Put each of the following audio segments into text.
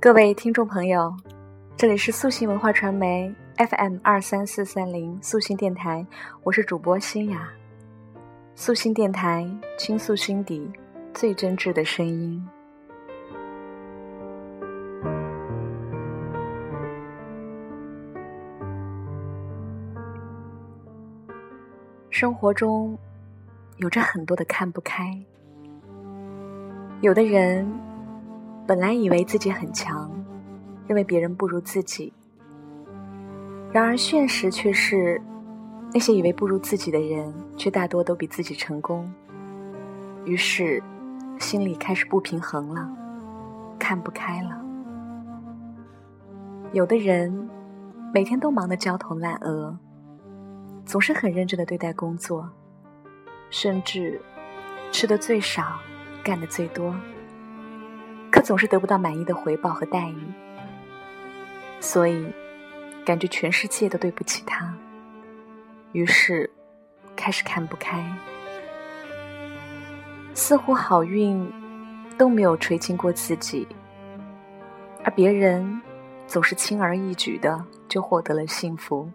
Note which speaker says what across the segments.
Speaker 1: 各位听众朋友，这里是素心文化传媒 FM 二三四三零素心电台，我是主播新雅。素心电台倾诉心底最真挚的声音。生活中有着很多的看不开，有的人本来以为自己很强，认为别人不如自己，然而现实却是，那些以为不如自己的人，却大多都比自己成功，于是心里开始不平衡了，看不开了。有的人每天都忙得焦头烂额。总是很认真的对待工作，甚至吃的最少，干的最多，可总是得不到满意的回报和待遇，所以感觉全世界都对不起他，于是开始看不开，似乎好运都没有垂青过自己，而别人总是轻而易举的就获得了幸福。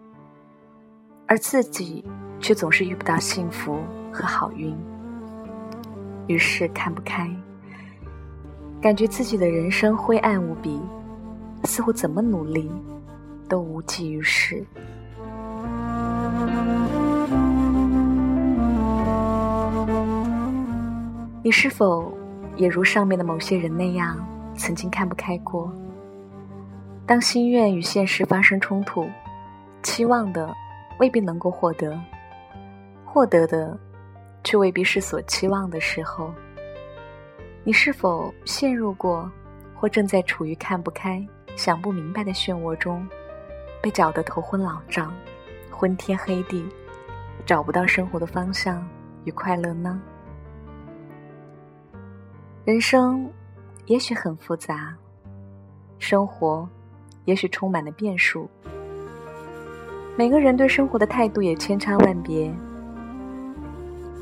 Speaker 1: 而自己却总是遇不到幸福和好运，于是看不开，感觉自己的人生灰暗无比，似乎怎么努力都无济于事。你是否也如上面的某些人那样，曾经看不开过？当心愿与现实发生冲突，期望的。未必能够获得，获得的却未必是所期望的时候，你是否陷入过，或正在处于看不开、想不明白的漩涡中，被搅得头昏脑胀、昏天黑地，找不到生活的方向与快乐呢？人生也许很复杂，生活也许充满了变数。每个人对生活的态度也千差万别，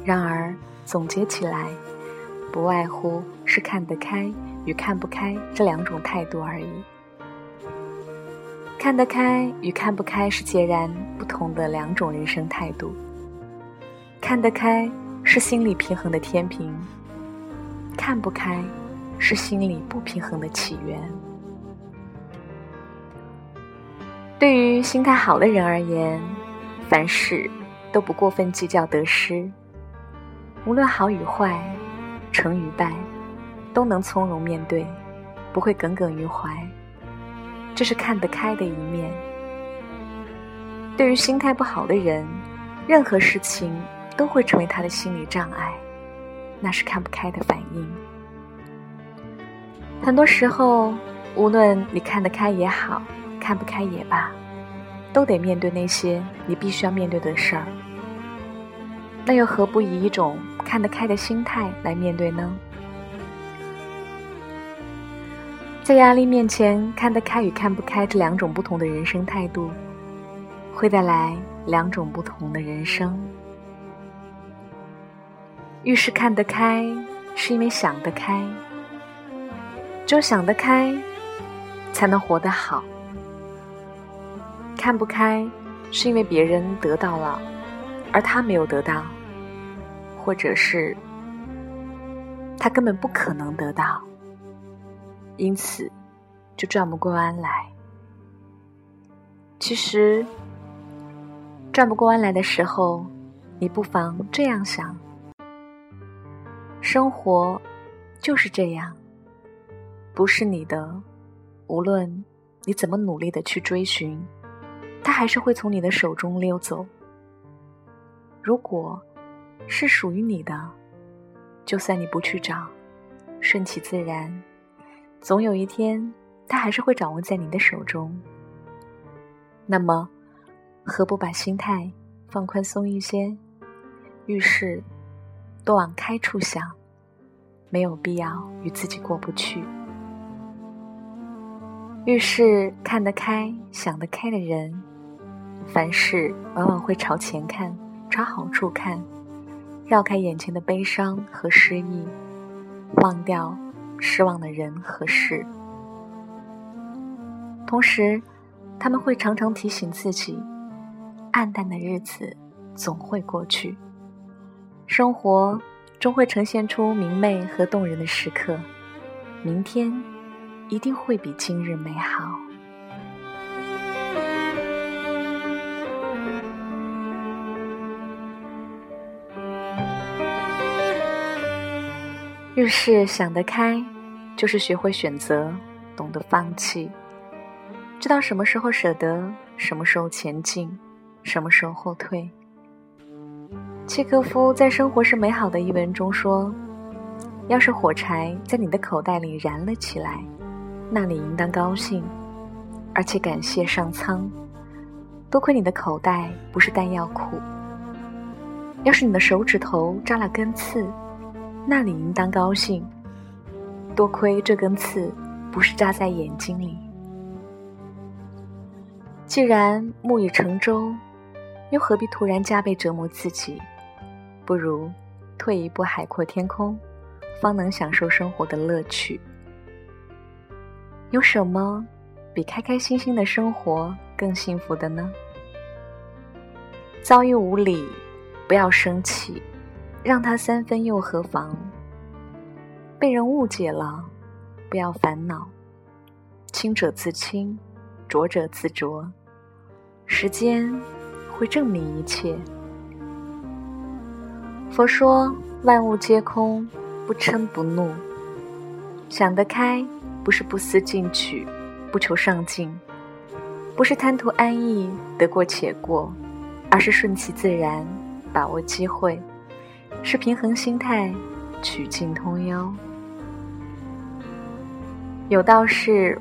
Speaker 1: 然而总结起来，不外乎是看得开与看不开这两种态度而已。看得开与看不开是截然不同的两种人生态度。看得开是心理平衡的天平，看不开是心理不平衡的起源。对于心态好的人而言，凡事都不过分计较得失，无论好与坏、成与败，都能从容面对，不会耿耿于怀。这是看得开的一面。对于心态不好的人，任何事情都会成为他的心理障碍，那是看不开的反应。很多时候，无论你看得开也好。看不开也罢，都得面对那些你必须要面对的事儿。那又何不以一种看得开的心态来面对呢？在压力面前，看得开与看不开这两种不同的人生态度，会带来两种不同的人生。遇事看得开，是因为想得开，只有想得开，才能活得好。看不开，是因为别人得到了，而他没有得到，或者是他根本不可能得到，因此就转不过弯来。其实，转不过弯来的时候，你不妨这样想：生活就是这样，不是你的，无论你怎么努力的去追寻。它还是会从你的手中溜走。如果是属于你的，就算你不去找，顺其自然，总有一天，它还是会掌握在你的手中。那么，何不把心态放宽松一些？遇事多往开处想，没有必要与自己过不去。遇事看得开、想得开的人。凡事往往会朝前看，朝好处看，绕开眼前的悲伤和失意，忘掉失望的人和事。同时，他们会常常提醒自己，暗淡的日子总会过去，生活终会呈现出明媚和动人的时刻，明天一定会比今日美好。遇事想得开，就是学会选择，懂得放弃，知道什么时候舍得，什么时候前进，什么时候后退。契诃夫在《生活是美好的》一文中说：“要是火柴在你的口袋里燃了起来，那你应当高兴，而且感谢上苍。多亏你的口袋不是弹药库。要是你的手指头扎了根刺。”那你应当高兴，多亏这根刺不是扎在眼睛里。既然木已成舟，又何必突然加倍折磨自己？不如退一步，海阔天空，方能享受生活的乐趣。有什么比开开心心的生活更幸福的呢？遭遇无理，不要生气。让他三分又何妨？被人误解了，不要烦恼。清者自清，浊者自浊。时间会证明一切。佛说：万物皆空，不嗔不怒。想得开，不是不思进取，不求上进，不是贪图安逸，得过且过，而是顺其自然，把握机会。是平衡心态，曲径通幽。有道是：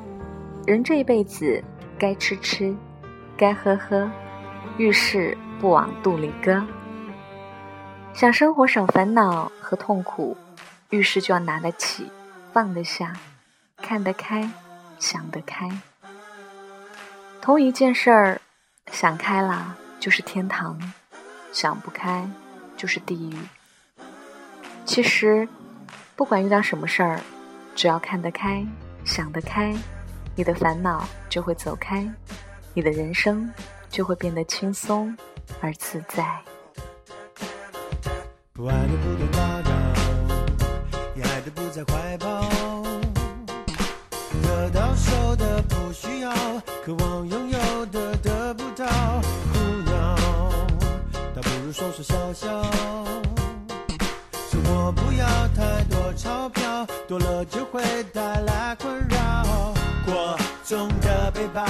Speaker 1: 人这一辈子，该吃吃，该喝喝，遇事不往肚里搁。想生活少烦恼和痛苦，遇事就要拿得起，放得下，看得开，想得开。同一件事儿，想开了就是天堂，想不开就是地狱。其实，不管遇到什么事儿，只要看得开、想得开，你的烦恼就会走开，你的人生就会变得轻松而自在。不爱的不懂打扰，你爱的不在怀抱，得到手的不需要，渴望拥有的得不到，苦恼，倒不如说说笑笑。我不要太多钞票，多了就会带来困扰。过重的背包，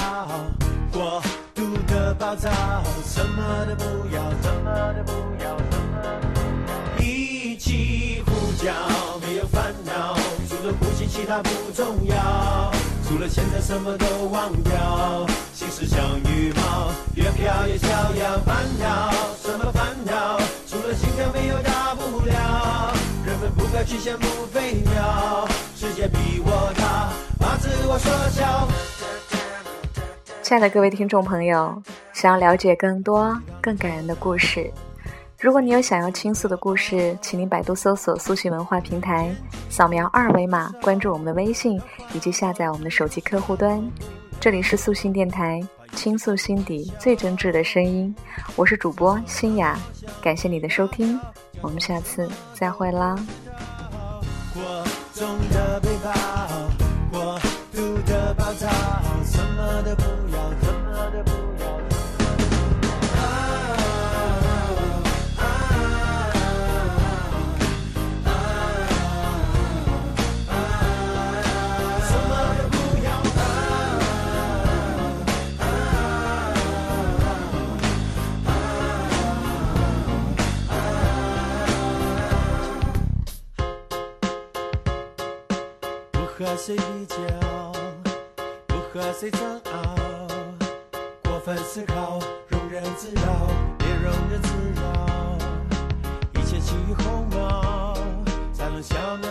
Speaker 1: 过度的暴躁，什么都不要，什么都不要，什么都不要。一起呼叫，没有烦恼，除了呼吸其他不重要，除了现在什么都忘掉。心事像羽毛，越飘越逍遥。烦恼什么去羡慕飞鸟，世界比我大，把自我缩小。亲爱的各位听众朋友，想要了解更多更感人的故事，如果你有想要倾诉的故事，请您百度搜索“苏信文化平台”，扫描二维码关注我们的微信，以及下载我们的手机客户端。这里是素心电台，倾诉心底最真挚的声音，我是主播新雅，感谢你的收听，我们下次再会啦。我懂得背叛。和谁比较，不和谁争拗，过分思考，容忍自扰，别容忍自扰，一切起于鸿毛，才能消灭